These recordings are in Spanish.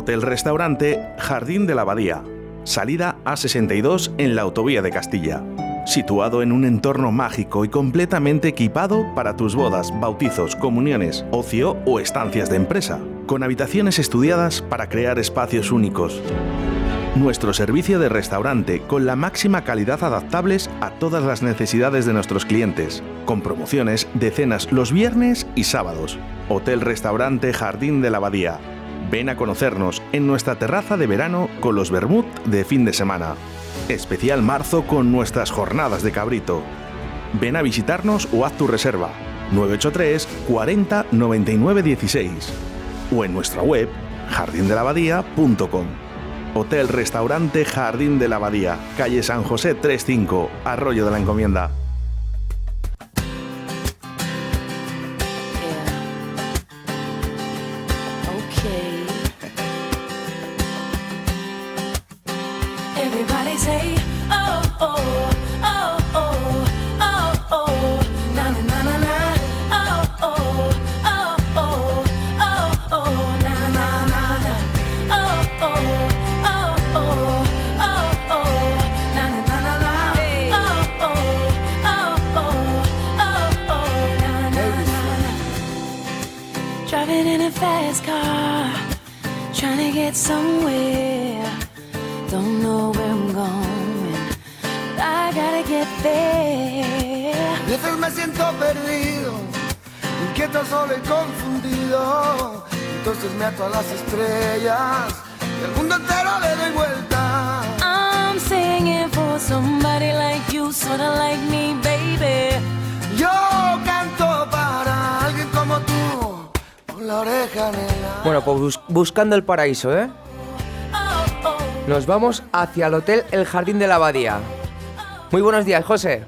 Hotel-restaurante Jardín de la Abadía. Salida A62 en la autovía de Castilla. Situado en un entorno mágico y completamente equipado para tus bodas, bautizos, comuniones, ocio o estancias de empresa. Con habitaciones estudiadas para crear espacios únicos. Nuestro servicio de restaurante con la máxima calidad adaptables a todas las necesidades de nuestros clientes, con promociones de cenas los viernes y sábados. Hotel Restaurante Jardín de la Abadía. Ven a conocernos en nuestra terraza de verano con los vermut de fin de semana. Especial marzo con nuestras jornadas de cabrito. Ven a visitarnos o haz tu reserva 983 40 99 16 o en nuestra web jardindelabadía.com. Hotel Restaurante Jardín de la Abadía, calle San José 35, Arroyo de la Encomienda. Everybody say, oh, oh, oh, oh, oh, oh, na na na na na, oh, oh, oh, oh, oh, oh, na na na na, oh, oh, oh, oh, oh, oh, na na na na na, oh, oh, oh, oh, oh, oh, na na na na. Driving in a fast car, trying to get somewhere. Don't know where I'm going, I gotta get there. A veces me siento perdido, inquieto, solo y confundido. Entonces me ato a las estrellas y el mundo entero le doy vuelta. I'm singing for somebody like you, sorta like me, baby. Yo canto para alguien como tú, con la oreja negra. Bueno, pues bus- buscando el paraíso, ¿eh? Nos vamos hacia el hotel El Jardín de la Abadía. Muy buenos días, José.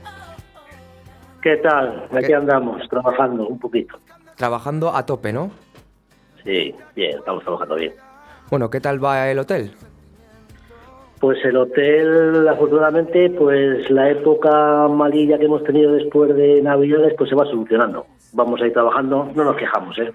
¿Qué tal? Aquí ¿Qué? andamos, trabajando un poquito. Trabajando a tope, ¿no? Sí, bien, estamos trabajando bien. Bueno, ¿qué tal va el hotel? Pues el hotel, afortunadamente, pues la época malilla que hemos tenido después de Navidades, pues se va solucionando. Vamos a ir trabajando, no nos quejamos, ¿eh?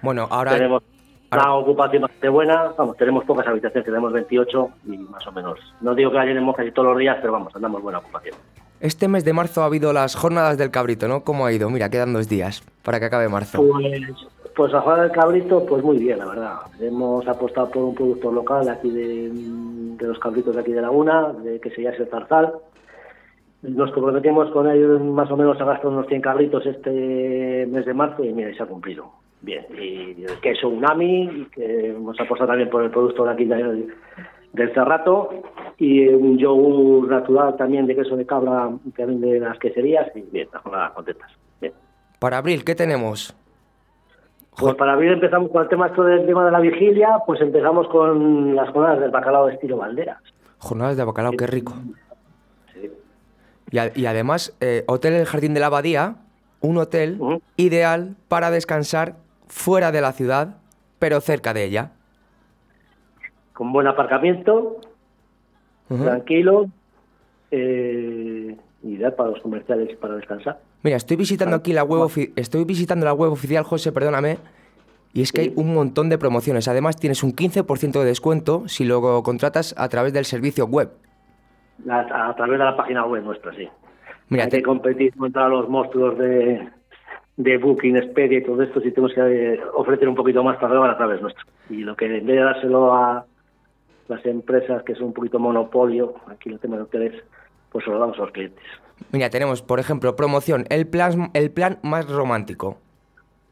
Bueno, ahora... tenemos una ocupación bastante buena, vamos, tenemos pocas habitaciones, tenemos 28 y más o menos. No digo que la llenemos casi todos los días, pero vamos, andamos buena ocupación. Este mes de marzo ha habido las jornadas del cabrito, ¿no? ¿Cómo ha ido? Mira, quedan dos días para que acabe marzo. Pues, pues a jugar del cabrito, pues muy bien, la verdad. Hemos apostado por un producto local aquí de, de los cabritos de aquí de Laguna, de que se llama el. Nos comprometimos con ellos más o menos a gastar unos 100 cabritos este mes de marzo y mira, y se ha cumplido. Bien, y el queso Unami, que hemos apostado también por el producto de aquí de- del Cerrato, y un yogur natural también de queso de cabra que vende las queserías, y bien, las jornadas contentas. Bien. Para abril, ¿qué tenemos? Pues para abril empezamos con el tema esto del tema de la vigilia, pues empezamos con las jornadas del bacalao de estilo Valderas. Jornadas de bacalao, qué rico. Sí. Y, a- y además, eh, Hotel El Jardín de la Abadía, un hotel ideal para descansar fuera de la ciudad, pero cerca de ella. Con buen aparcamiento, tranquilo, eh, ideal para los comerciales para descansar. Mira, estoy visitando aquí la web, ofi- estoy visitando la web oficial, José, perdóname, y es que hay un montón de promociones. Además, tienes un 15% de descuento si lo contratas a través del servicio web. A, a través de la página web nuestra, sí. Mira, Hay te- que competir contra los monstruos de, de Booking, Expedia y todo esto, si tenemos que eh, ofrecer un poquito más para a través nuestro. Y lo que en vez de dárselo a las empresas que son un poquito monopolio, aquí el tema de hoteles, pues se lo damos a los clientes. mira, tenemos, por ejemplo, promoción, el plan, el plan más romántico.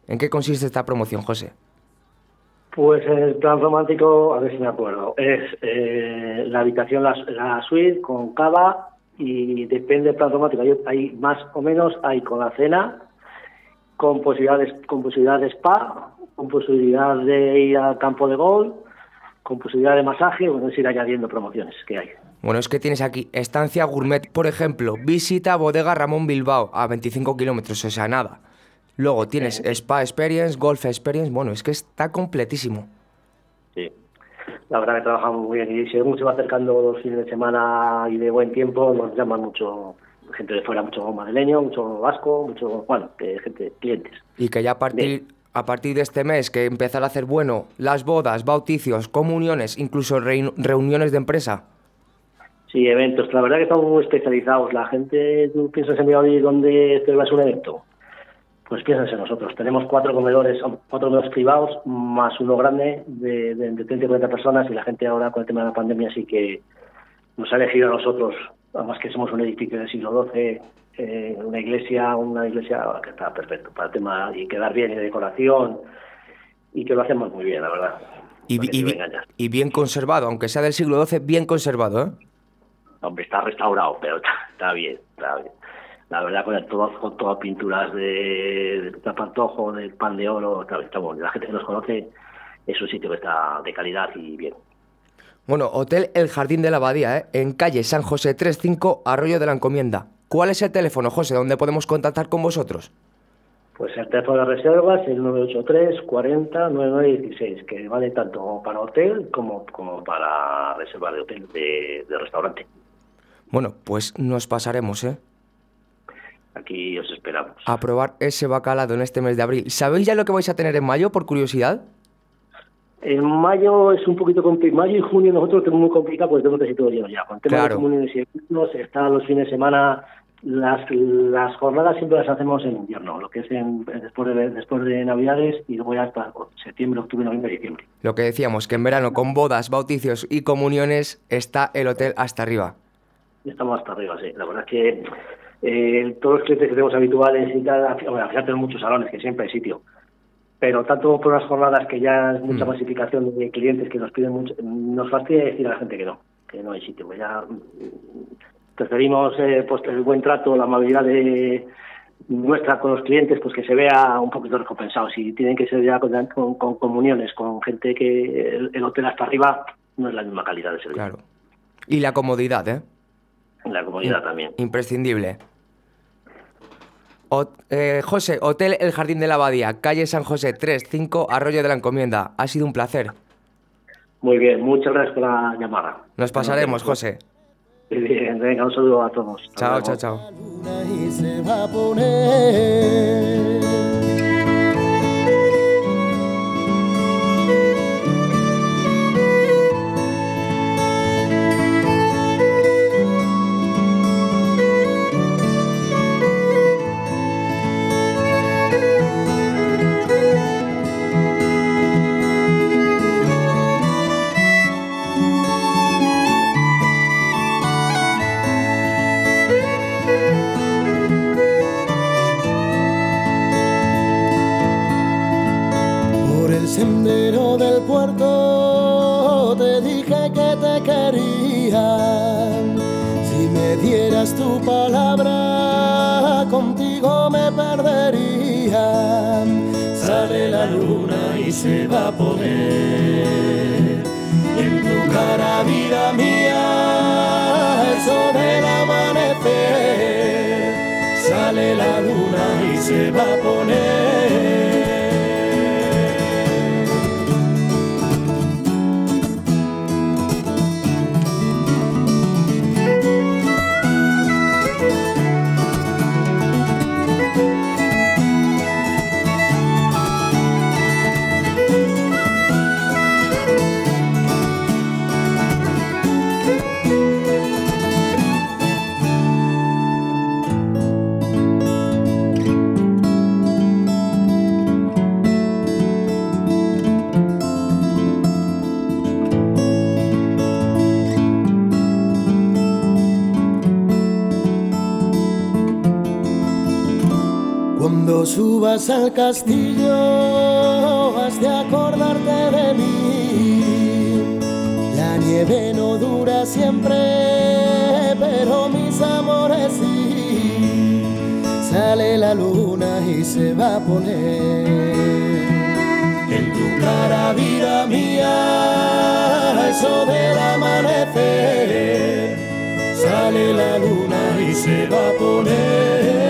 ¿En qué consiste esta promoción, José? Pues el plan romántico, a ver si me acuerdo, es eh, la habitación, la, la suite con cava y depende del plan romántico. Hay, hay más o menos, hay con la cena, con posibilidades, con posibilidad de spa, con posibilidad de ir al campo de golf, con posibilidad de masaje, bueno, es ir añadiendo promociones que hay. Bueno, es que tienes aquí estancia gourmet, por ejemplo, visita bodega Ramón Bilbao a 25 kilómetros, o sea, nada. Luego tienes spa experience, golf experience, bueno, es que está completísimo. Sí. La verdad que trabajamos muy bien y según se va acercando los fines de semana y de buen tiempo, nos llaman mucho gente de fuera, mucho madrileño, mucho vasco, mucho, bueno, gente, clientes. Y que ya a partir, a partir de este mes que empezar a hacer bueno las bodas, bauticios, comuniones, incluso reuniones de empresa. Sí, eventos. La verdad que estamos muy especializados. La gente, tú piensas en Valladolid donde celebras un evento. Pues piensas en nosotros. Tenemos cuatro comedores, cuatro comedores privados, más uno grande de, de, de 30 y 40 personas y la gente ahora con el tema de la pandemia sí que nos ha elegido a nosotros, además que somos un edificio del siglo XII, eh, una iglesia, una iglesia que está perfecto para el tema y quedar bien y decoración y que lo hacemos muy bien, la verdad. Y, y y bien conservado, aunque sea del siglo XII, bien conservado, ¿eh? Hombre, está restaurado, pero está, está bien, está bien. La verdad, con todo, con todas pinturas de, de tapantojo, del pan de oro, está, está bueno. La gente que nos conoce es un sitio que está de calidad y bien. Bueno, Hotel El Jardín de la Abadía, ¿eh? en calle San José 35, Arroyo de la Encomienda. ¿Cuál es el teléfono, José, donde podemos contactar con vosotros? Pues el teléfono de reservas es el 983 40 9916, que vale tanto para hotel como, como para reserva de hotel, de, de restaurante. Bueno, pues nos pasaremos, ¿eh? Aquí os esperamos. A probar ese bacalado en este mes de abril. ¿Sabéis ya lo que vais a tener en mayo, por curiosidad? En mayo es un poquito complicado. Mayo y junio nosotros tenemos muy complicado porque tenemos casi todo lleno ya. Con el tema Claro. de comuniones y eventos, están los fines de semana. Las, las jornadas siempre las hacemos en invierno, lo que es en, después, de, después de Navidades y luego ya hasta septiembre, octubre, noviembre y diciembre. Lo que decíamos, que en verano con bodas, bauticios y comuniones está el hotel hasta arriba. Estamos hasta arriba, sí. La verdad es que eh, todos los clientes que tenemos habituales y tal, bueno, al final tenemos muchos salones, que siempre hay sitio. Pero tanto por las jornadas que ya es mucha Mm. masificación de clientes que nos piden mucho, nos fastidia decir a la gente que no, que no hay sitio. Pues ya mm, preferimos eh, pues el buen trato, la amabilidad de nuestra con los clientes, pues que se vea un poquito recompensado. Si tienen que ser ya con, con- con comuniones, con gente que el, el hotel hasta arriba no es la misma calidad de servicio. Claro. Y la comodidad, ¿eh? La comodidad también. Imprescindible. Eh, José, Hotel El Jardín de la Abadía, calle San José 35, Arroyo de la Encomienda. Ha sido un placer. Muy bien, muchas gracias por la llamada. Nos pasaremos, José. Muy bien, venga, un saludo a todos. Chao, chao, chao. Dieras tu palabra, contigo me perdería. Sale la luna y se va a poner en tu cara, vida mía, eso del amanecer. Sale la luna y se va a poner. Cuando subas al castillo has de acordarte de mí. La nieve no dura siempre, pero mis amores sí. Sale la luna y se va a poner en tu cara, vida mía, eso del amanecer. Sale la luna y se va a poner.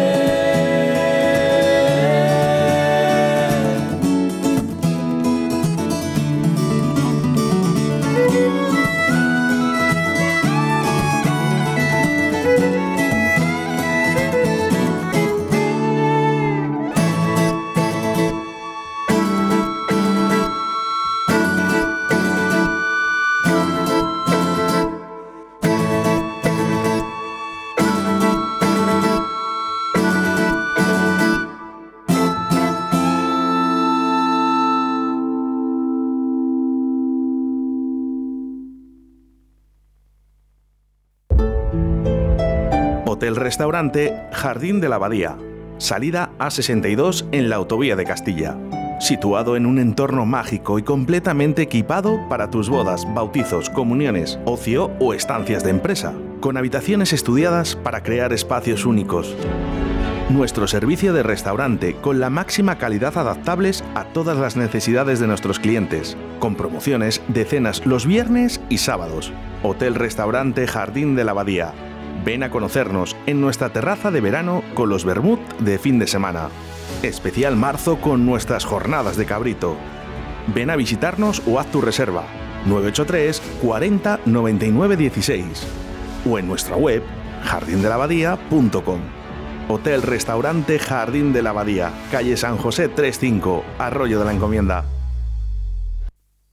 Hotel-restaurante Jardín de la Abadía. Salida A62 en la Autovía de Castilla. Situado en un entorno mágico y completamente equipado para tus bodas, bautizos, comuniones, ocio o estancias de empresa. Con habitaciones estudiadas para crear espacios únicos. Nuestro servicio de restaurante con la máxima calidad adaptables a todas las necesidades de nuestros clientes, con promociones de cenas los viernes y sábados. Hotel Restaurante Jardín de la Abadía. Ven a conocernos en nuestra terraza de verano con los vermut de fin de semana. Especial marzo con nuestras jornadas de cabrito. Ven a visitarnos o haz tu reserva 983 40 99 16 o en nuestra web jardindelabadía.com. Hotel Restaurante Jardín de la Abadía, calle San José 35, Arroyo de la Encomienda.